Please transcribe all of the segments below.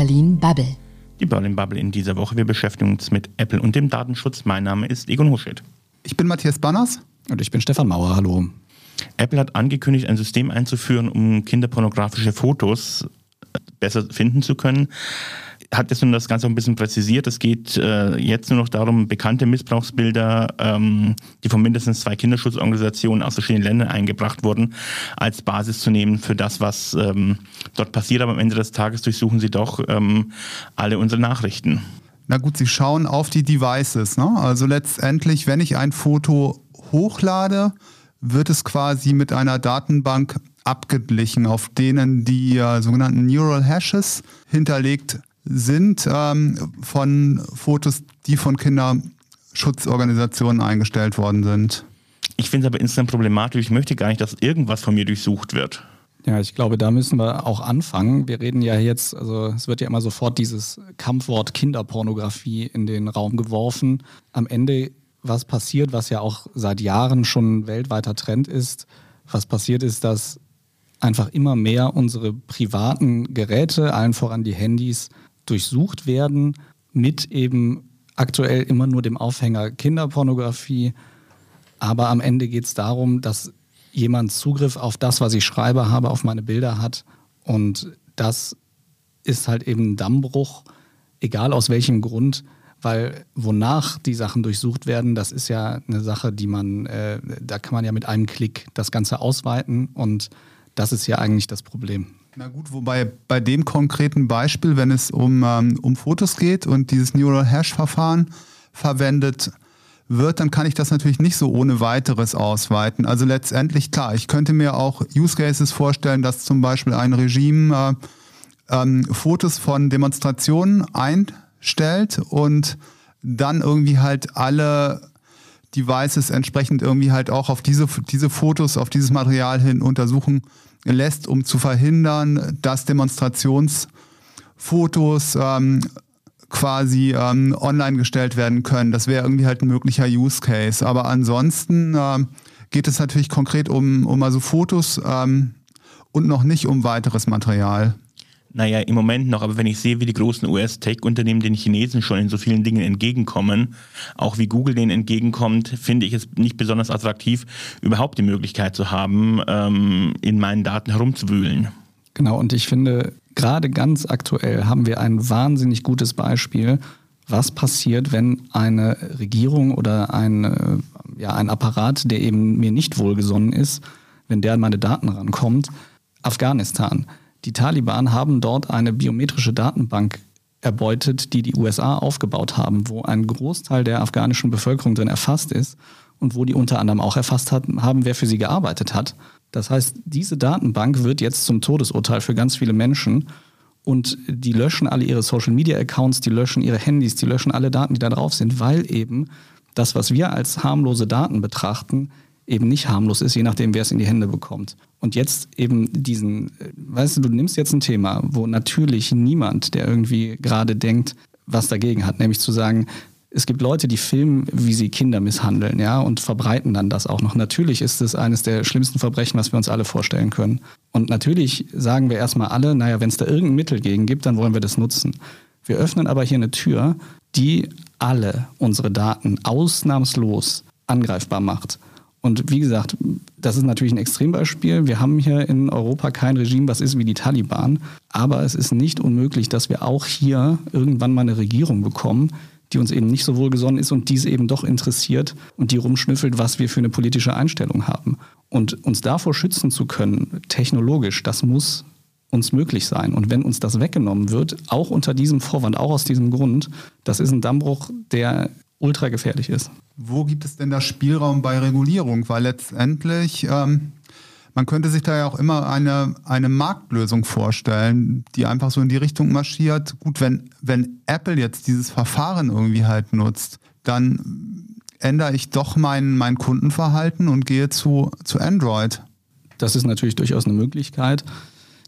Berlin Bubble. Die Berlin Bubble in dieser Woche. Wir beschäftigen uns mit Apple und dem Datenschutz. Mein Name ist Egon Huschet. Ich bin Matthias Banners. Und ich bin Stefan Mauer. Hallo. Apple hat angekündigt, ein System einzuführen, um kinderpornografische Fotos besser finden zu können hat jetzt nun das Ganze auch ein bisschen präzisiert. Es geht äh, jetzt nur noch darum, bekannte Missbrauchsbilder, ähm, die von mindestens zwei Kinderschutzorganisationen aus verschiedenen Ländern eingebracht wurden, als Basis zu nehmen für das, was ähm, dort passiert. Aber am Ende des Tages durchsuchen sie doch ähm, alle unsere Nachrichten. Na gut, sie schauen auf die Devices. Ne? Also letztendlich, wenn ich ein Foto hochlade, wird es quasi mit einer Datenbank abgeglichen, auf denen die äh, sogenannten Neural Hashes hinterlegt sind ähm, von Fotos, die von Kinderschutzorganisationen eingestellt worden sind. Ich finde es aber insgesamt problematisch. Ich möchte gar nicht, dass irgendwas von mir durchsucht wird. Ja, ich glaube, da müssen wir auch anfangen. Wir reden ja jetzt, also es wird ja immer sofort dieses Kampfwort Kinderpornografie in den Raum geworfen. Am Ende, was passiert, was ja auch seit Jahren schon ein weltweiter Trend ist, was passiert ist, dass einfach immer mehr unsere privaten Geräte, allen voran die Handys, durchsucht werden mit eben aktuell immer nur dem Aufhänger Kinderpornografie. Aber am Ende geht es darum, dass jemand Zugriff auf das, was ich schreibe, habe, auf meine Bilder hat. Und das ist halt eben ein Dammbruch, egal aus welchem Grund, weil wonach die Sachen durchsucht werden, das ist ja eine Sache, die man, äh, da kann man ja mit einem Klick das Ganze ausweiten und das ist ja eigentlich das Problem. Na gut, wobei bei dem konkreten Beispiel, wenn es um, ähm, um Fotos geht und dieses Neural Hash-Verfahren verwendet wird, dann kann ich das natürlich nicht so ohne weiteres ausweiten. Also letztendlich klar, ich könnte mir auch Use Cases vorstellen, dass zum Beispiel ein Regime äh, ähm, Fotos von Demonstrationen einstellt und dann irgendwie halt alle Devices entsprechend irgendwie halt auch auf diese, diese Fotos, auf dieses Material hin untersuchen lässt, um zu verhindern, dass Demonstrationsfotos ähm, quasi ähm, online gestellt werden können. Das wäre irgendwie halt ein möglicher Use Case. Aber ansonsten äh, geht es natürlich konkret um, um also Fotos ähm, und noch nicht um weiteres Material. Naja, im Moment noch, aber wenn ich sehe, wie die großen US-Tech-Unternehmen den Chinesen schon in so vielen Dingen entgegenkommen, auch wie Google denen entgegenkommt, finde ich es nicht besonders attraktiv, überhaupt die Möglichkeit zu haben, ähm, in meinen Daten herumzuwühlen. Genau, und ich finde, gerade ganz aktuell haben wir ein wahnsinnig gutes Beispiel, was passiert, wenn eine Regierung oder ein, ja, ein Apparat, der eben mir nicht wohlgesonnen ist, wenn der an meine Daten rankommt. Afghanistan. Die Taliban haben dort eine biometrische Datenbank erbeutet, die die USA aufgebaut haben, wo ein Großteil der afghanischen Bevölkerung drin erfasst ist und wo die unter anderem auch erfasst hat, haben, wer für sie gearbeitet hat. Das heißt, diese Datenbank wird jetzt zum Todesurteil für ganz viele Menschen und die löschen alle ihre Social-Media-Accounts, die löschen ihre Handys, die löschen alle Daten, die da drauf sind, weil eben das, was wir als harmlose Daten betrachten, eben nicht harmlos ist, je nachdem, wer es in die Hände bekommt. Und jetzt eben diesen, äh, weißt du, du nimmst jetzt ein Thema, wo natürlich niemand, der irgendwie gerade denkt, was dagegen hat, nämlich zu sagen, es gibt Leute, die filmen, wie sie Kinder misshandeln, ja, und verbreiten dann das auch noch. Natürlich ist es eines der schlimmsten Verbrechen, was wir uns alle vorstellen können. Und natürlich sagen wir erstmal alle, naja, wenn es da irgendein Mittel gegen gibt, dann wollen wir das nutzen. Wir öffnen aber hier eine Tür, die alle unsere Daten ausnahmslos angreifbar macht. Und wie gesagt, das ist natürlich ein Extrembeispiel. Wir haben hier in Europa kein Regime, was ist wie die Taliban. Aber es ist nicht unmöglich, dass wir auch hier irgendwann mal eine Regierung bekommen, die uns eben nicht so wohlgesonnen ist und diese eben doch interessiert und die rumschnüffelt, was wir für eine politische Einstellung haben. Und uns davor schützen zu können, technologisch, das muss uns möglich sein. Und wenn uns das weggenommen wird, auch unter diesem Vorwand, auch aus diesem Grund, das ist ein Dammbruch, der ultra gefährlich ist. Wo gibt es denn da Spielraum bei Regulierung? Weil letztendlich, ähm, man könnte sich da ja auch immer eine, eine Marktlösung vorstellen, die einfach so in die Richtung marschiert. Gut, wenn, wenn Apple jetzt dieses Verfahren irgendwie halt nutzt, dann ändere ich doch mein, mein Kundenverhalten und gehe zu, zu Android. Das ist natürlich durchaus eine Möglichkeit.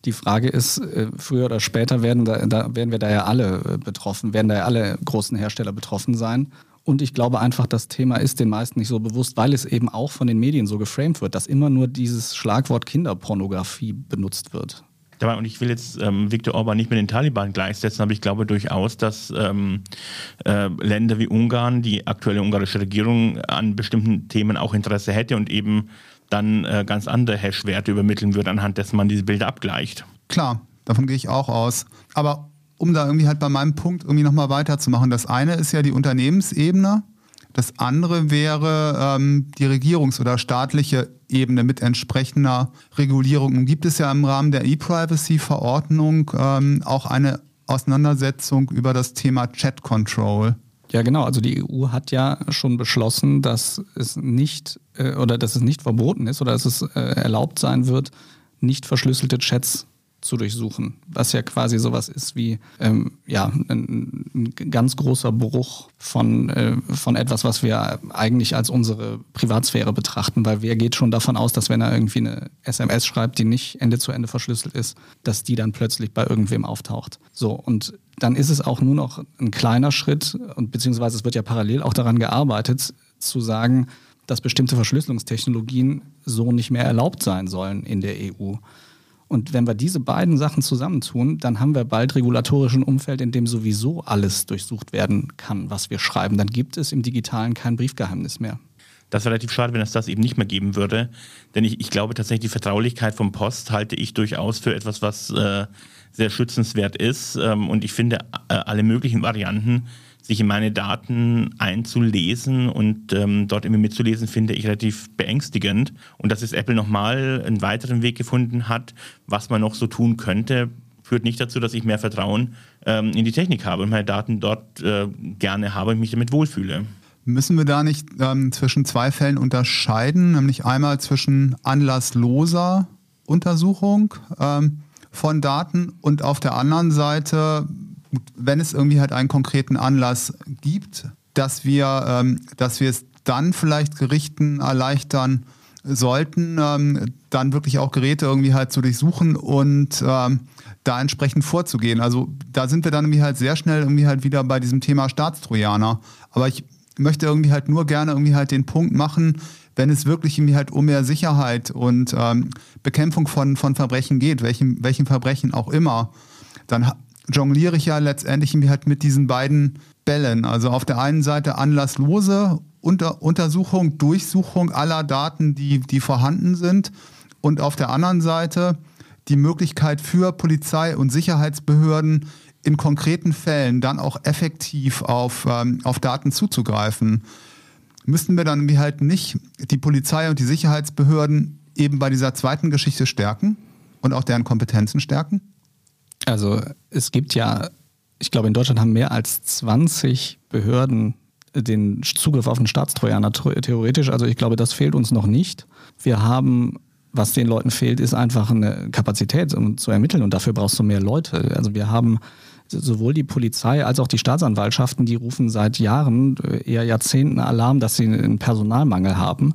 Die Frage ist, äh, früher oder später werden, da, da, werden wir da ja alle äh, betroffen, werden da ja alle großen Hersteller betroffen sein. Und ich glaube einfach, das Thema ist den meisten nicht so bewusst, weil es eben auch von den Medien so geframed wird, dass immer nur dieses Schlagwort Kinderpornografie benutzt wird. Dabei, und ich will jetzt ähm, Viktor Orban nicht mit den Taliban gleichsetzen, aber ich glaube durchaus, dass ähm, äh, Länder wie Ungarn, die aktuelle ungarische Regierung an bestimmten Themen auch Interesse hätte und eben dann äh, ganz andere Hash-Werte übermitteln würde, anhand dessen man diese Bilder abgleicht. Klar, davon gehe ich auch aus. Aber um da irgendwie halt bei meinem Punkt irgendwie nochmal weiterzumachen, das eine ist ja die Unternehmensebene, das andere wäre ähm, die Regierungs- oder staatliche Ebene mit entsprechender Regulierung. Und gibt es ja im Rahmen der E-Privacy-Verordnung ähm, auch eine Auseinandersetzung über das Thema Chat Control. Ja, genau. Also die EU hat ja schon beschlossen, dass es nicht äh, oder dass es nicht verboten ist oder dass es äh, erlaubt sein wird, nicht verschlüsselte Chats zu durchsuchen, was ja quasi sowas ist wie ähm, ja, ein, ein, ganz großer Bruch von, äh, von etwas, was wir eigentlich als unsere Privatsphäre betrachten, weil wer geht schon davon aus, dass wenn er irgendwie eine SMS schreibt, die nicht Ende zu Ende verschlüsselt ist, dass die dann plötzlich bei irgendwem auftaucht. So, und dann ist es auch nur noch ein kleiner Schritt, und beziehungsweise es wird ja parallel auch daran gearbeitet, zu sagen, dass bestimmte Verschlüsselungstechnologien so nicht mehr erlaubt sein sollen in der EU. Und wenn wir diese beiden Sachen zusammentun, dann haben wir bald regulatorischen Umfeld, in dem sowieso alles durchsucht werden kann, was wir schreiben. Dann gibt es im Digitalen kein Briefgeheimnis mehr. Das wäre relativ schade, wenn es das eben nicht mehr geben würde. Denn ich, ich glaube tatsächlich, die Vertraulichkeit vom Post halte ich durchaus für etwas, was äh, sehr schützenswert ist. Ähm, und ich finde äh, alle möglichen Varianten, sich in meine Daten einzulesen und ähm, dort immer mitzulesen, finde ich relativ beängstigend. Und dass es Apple nochmal einen weiteren Weg gefunden hat, was man noch so tun könnte, führt nicht dazu, dass ich mehr Vertrauen ähm, in die Technik habe und meine Daten dort äh, gerne habe und mich damit wohlfühle. Müssen wir da nicht ähm, zwischen zwei Fällen unterscheiden, nämlich einmal zwischen anlassloser Untersuchung ähm, von Daten und auf der anderen Seite wenn es irgendwie halt einen konkreten Anlass gibt, dass wir, ähm, dass wir es dann vielleicht Gerichten erleichtern sollten, ähm, dann wirklich auch Geräte irgendwie halt zu durchsuchen und ähm, da entsprechend vorzugehen. Also da sind wir dann irgendwie halt sehr schnell irgendwie halt wieder bei diesem Thema Staatstrojaner. Aber ich möchte irgendwie halt nur gerne irgendwie halt den Punkt machen, wenn es wirklich irgendwie halt um mehr Sicherheit und ähm, Bekämpfung von, von Verbrechen geht, welchen, welchen Verbrechen auch immer, dann jongliere ich ja letztendlich halt mit diesen beiden Bällen. Also auf der einen Seite anlasslose Unter Untersuchung, Durchsuchung aller Daten, die, die vorhanden sind. Und auf der anderen Seite die Möglichkeit für Polizei und Sicherheitsbehörden in konkreten Fällen dann auch effektiv auf, ähm, auf Daten zuzugreifen. Müssten wir dann wie halt nicht die Polizei und die Sicherheitsbehörden eben bei dieser zweiten Geschichte stärken und auch deren Kompetenzen stärken? Also es gibt ja, ich glaube, in Deutschland haben mehr als 20 Behörden den Zugriff auf einen Staatstrojaner theoretisch. Also ich glaube, das fehlt uns noch nicht. Wir haben, was den Leuten fehlt, ist einfach eine Kapazität, um zu ermitteln und dafür brauchst du mehr Leute. Also wir haben sowohl die Polizei als auch die Staatsanwaltschaften, die rufen seit Jahren, eher Jahrzehnten Alarm, dass sie einen Personalmangel haben.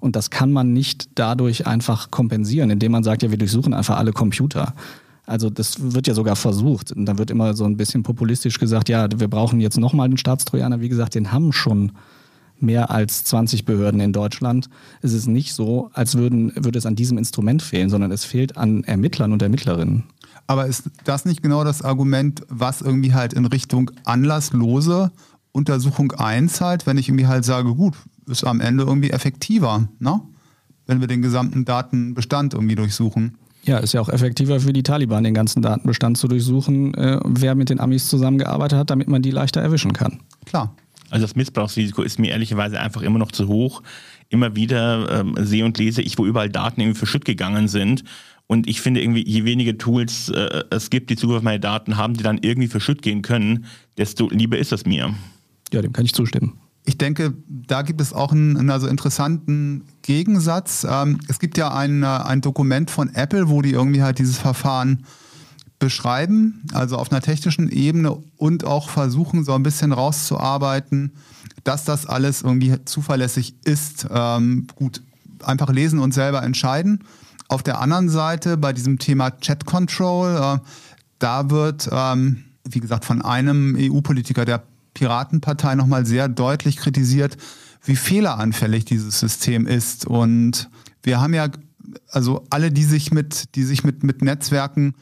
Und das kann man nicht dadurch einfach kompensieren, indem man sagt, ja, wir durchsuchen einfach alle Computer. Also das wird ja sogar versucht. Und dann wird immer so ein bisschen populistisch gesagt, ja, wir brauchen jetzt nochmal den Staatstrojaner. Wie gesagt, den haben schon mehr als 20 Behörden in Deutschland. Es ist nicht so, als würden, würde es an diesem Instrument fehlen, sondern es fehlt an Ermittlern und Ermittlerinnen. Aber ist das nicht genau das Argument, was irgendwie halt in Richtung anlasslose Untersuchung einzahlt, wenn ich irgendwie halt sage, gut, ist am Ende irgendwie effektiver, ne? wenn wir den gesamten Datenbestand irgendwie durchsuchen? Ja, ist ja auch effektiver für die Taliban, den ganzen Datenbestand zu durchsuchen, äh, wer mit den Amis zusammengearbeitet hat, damit man die leichter erwischen kann. Klar. Also das Missbrauchsrisiko ist mir ehrlicherweise einfach immer noch zu hoch. Immer wieder ähm, sehe und lese ich, wo überall Daten irgendwie verschütt gegangen sind. Und ich finde irgendwie, je weniger Tools äh, es gibt, die Zugriff auf meine Daten haben, die dann irgendwie verschütt gehen können, desto lieber ist es mir. Ja, dem kann ich zustimmen ich denke, da gibt es auch einen, also interessanten Gegensatz. Ähm, es gibt ja ein, äh, ein Dokument von Apple, wo die irgendwie halt dieses Verfahren beschreiben, also auf einer technischen Ebene und auch versuchen, so ein bisschen rauszuarbeiten, dass das alles irgendwie zuverlässig ist. Ähm, gut, einfach lesen und selber entscheiden. Auf der anderen Seite, bei diesem Thema Chat Control, äh, da wird, ähm, wie gesagt, von einem EU-Politiker, der Piratenpartei nochmal sehr deutlich kritisiert, wie fehleranfällig dieses System ist. Und wir haben ja also alle, die sich mit, die sich mit, mit Netzwerken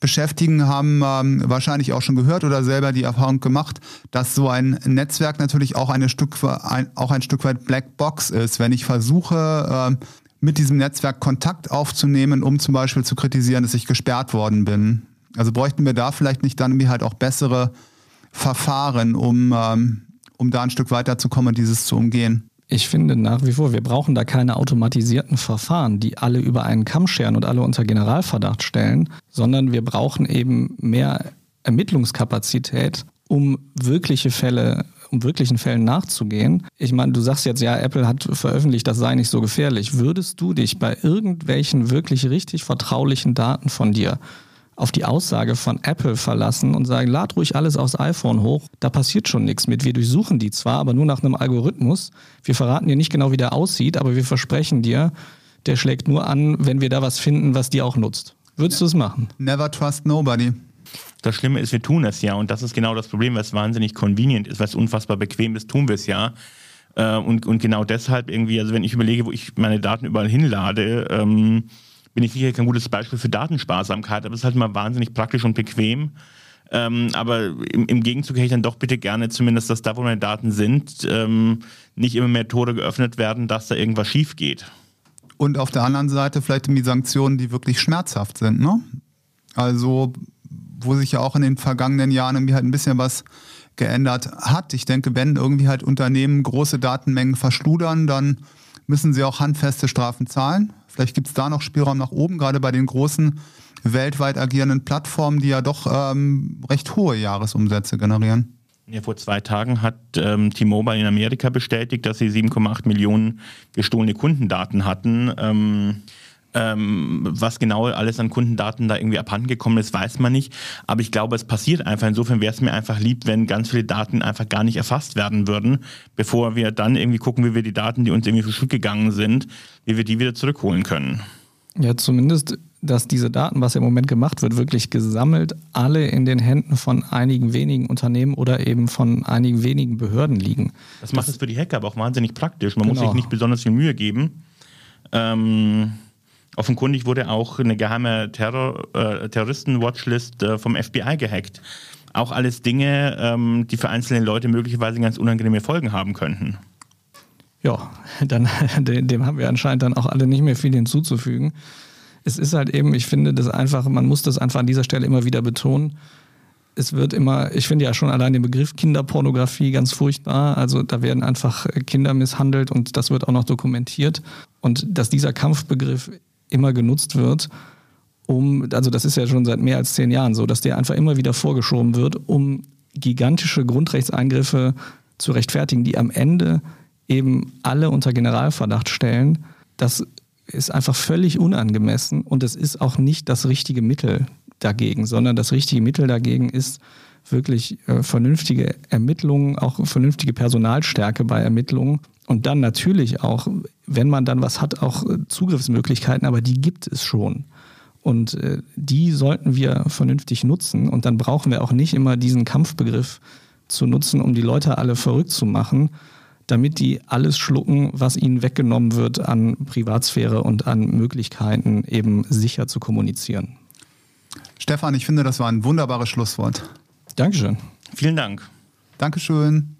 beschäftigen, haben ähm, wahrscheinlich auch schon gehört oder selber die Erfahrung gemacht, dass so ein Netzwerk natürlich auch, eine Stück, ein, auch ein Stück weit Black Box ist. Wenn ich versuche, äh, mit diesem Netzwerk Kontakt aufzunehmen, um zum Beispiel zu kritisieren, dass ich gesperrt worden bin. Also bräuchten wir da vielleicht nicht dann irgendwie halt auch bessere Verfahren, um, ähm, um da ein Stück weiterzukommen und dieses zu umgehen. Ich finde nach wie vor, wir brauchen da keine automatisierten Verfahren, die alle über einen Kamm scheren und alle unter Generalverdacht stellen, sondern wir brauchen eben mehr Ermittlungskapazität, um wirkliche Fälle um wirklichen Fällen nachzugehen. Ich meine, du sagst jetzt, ja, Apple hat veröffentlicht, das sei nicht so gefährlich. Würdest du dich bei irgendwelchen wirklich richtig vertraulichen Daten von dir auf die Aussage von Apple verlassen und sagen, lad ruhig alles aufs iPhone hoch, da passiert schon nichts mit. Wir durchsuchen die zwar, aber nur nach einem Algorithmus. Wir verraten dir nicht genau, wie der aussieht, aber wir versprechen dir, der schlägt nur an, wenn wir da was finden, was dir auch nutzt. Würdest du es machen? Never trust nobody. Das Schlimme ist, wir tun es ja und das ist genau das Problem, was wahnsinnig convenient ist, was unfassbar bequem ist, tun wir es ja. Äh, und, und genau deshalb irgendwie, also wenn ich überlege, wo ich meine Daten überall hinlade, ähm, bin ich sicher kein gutes Beispiel für Datensparsamkeit, aber es ist halt mal wahnsinnig praktisch und bequem. Ähm, aber im, im, Gegenzug hätte ich dann doch bitte gerne zumindest, dass da, wo meine Daten sind, ähm, nicht immer mehr Tore geöffnet werden, dass da irgendwas schief geht. Und auf der anderen Seite vielleicht die Sanktionen, die wirklich schmerzhaft sind. Ne? Also, wo sich ja auch in den vergangenen Jahren irgendwie halt ein bisschen was geändert hat. Ich denke, wenn irgendwie halt Unternehmen große Datenmengen verschludern, dann müssen sie auch handfeste Strafen zahlen. Vielleicht gibt es da noch Spielraum nach oben, gerade bei den großen weltweit agierenden Plattformen, die ja doch ähm, recht hohe Jahresumsätze generieren. Ja, vor zwei Tagen hat ähm, T-Mobile in Amerika bestätigt, dass sie 7,8 Millionen gestohlene Kundendaten hatten. Ähm, ähm, was genau alles an Kundendaten da irgendwie abhanden gekommen ist, weiß man nicht. Aber ich glaube, es passiert einfach. Insofern wäre es mir einfach lieb, wenn ganz viele Daten einfach gar nicht erfasst werden würden, bevor wir dann irgendwie gucken, wie wir die Daten, die uns irgendwie verschütt gegangen sind, wie wir die wieder zurückholen können. Ja, zumindest, dass diese Daten, was im Moment gemacht wird, wirklich gesammelt alle in den Händen von einigen wenigen Unternehmen oder eben von einigen wenigen Behörden liegen. Das macht es für die Hacker aber auch wahnsinnig praktisch. Man genau. muss sich nicht besonders viel Mühe geben. Ähm Offenkundig wurde auch eine geheime Terror, äh, Terroristen-Watchlist äh, vom FBI gehackt. Auch alles Dinge, ähm, die für einzelne Leute möglicherweise ganz unangenehme Folgen haben könnten. Ja, dann, dem haben wir anscheinend dann auch alle nicht mehr viel hinzuzufügen. Es ist halt eben, ich finde das einfach, man muss das einfach an dieser Stelle immer wieder betonen. Es wird immer, ich finde ja schon allein den Begriff Kinderpornografie ganz furchtbar. Also da werden einfach Kinder misshandelt und das wird auch noch dokumentiert. Und dass dieser Kampfbegriff immer genutzt wird, um, also das ist ja schon seit mehr als zehn Jahren so, dass der einfach immer wieder vorgeschoben wird, um gigantische Grundrechtseingriffe zu rechtfertigen, die am Ende eben alle unter Generalverdacht stellen. Das ist einfach völlig unangemessen und es ist auch nicht das richtige Mittel dagegen, sondern das richtige Mittel dagegen ist wirklich äh, vernünftige Ermittlungen, auch vernünftige Personalstärke bei Ermittlungen und dann natürlich auch, wenn man dann was hat, auch äh, Zugriffsmöglichkeiten, aber die gibt es schon. Und äh, die sollten wir vernünftig nutzen. Und dann brauchen wir auch nicht immer diesen Kampfbegriff zu nutzen, um die Leute alle verrückt zu machen, damit die alles schlucken, was ihnen weggenommen wird an Privatsphäre und an Möglichkeiten, eben sicher zu kommunizieren. Stefan, ich finde, das war ein wunderbares Schlusswort. Dankeschön. Vielen Dank. Dankeschön.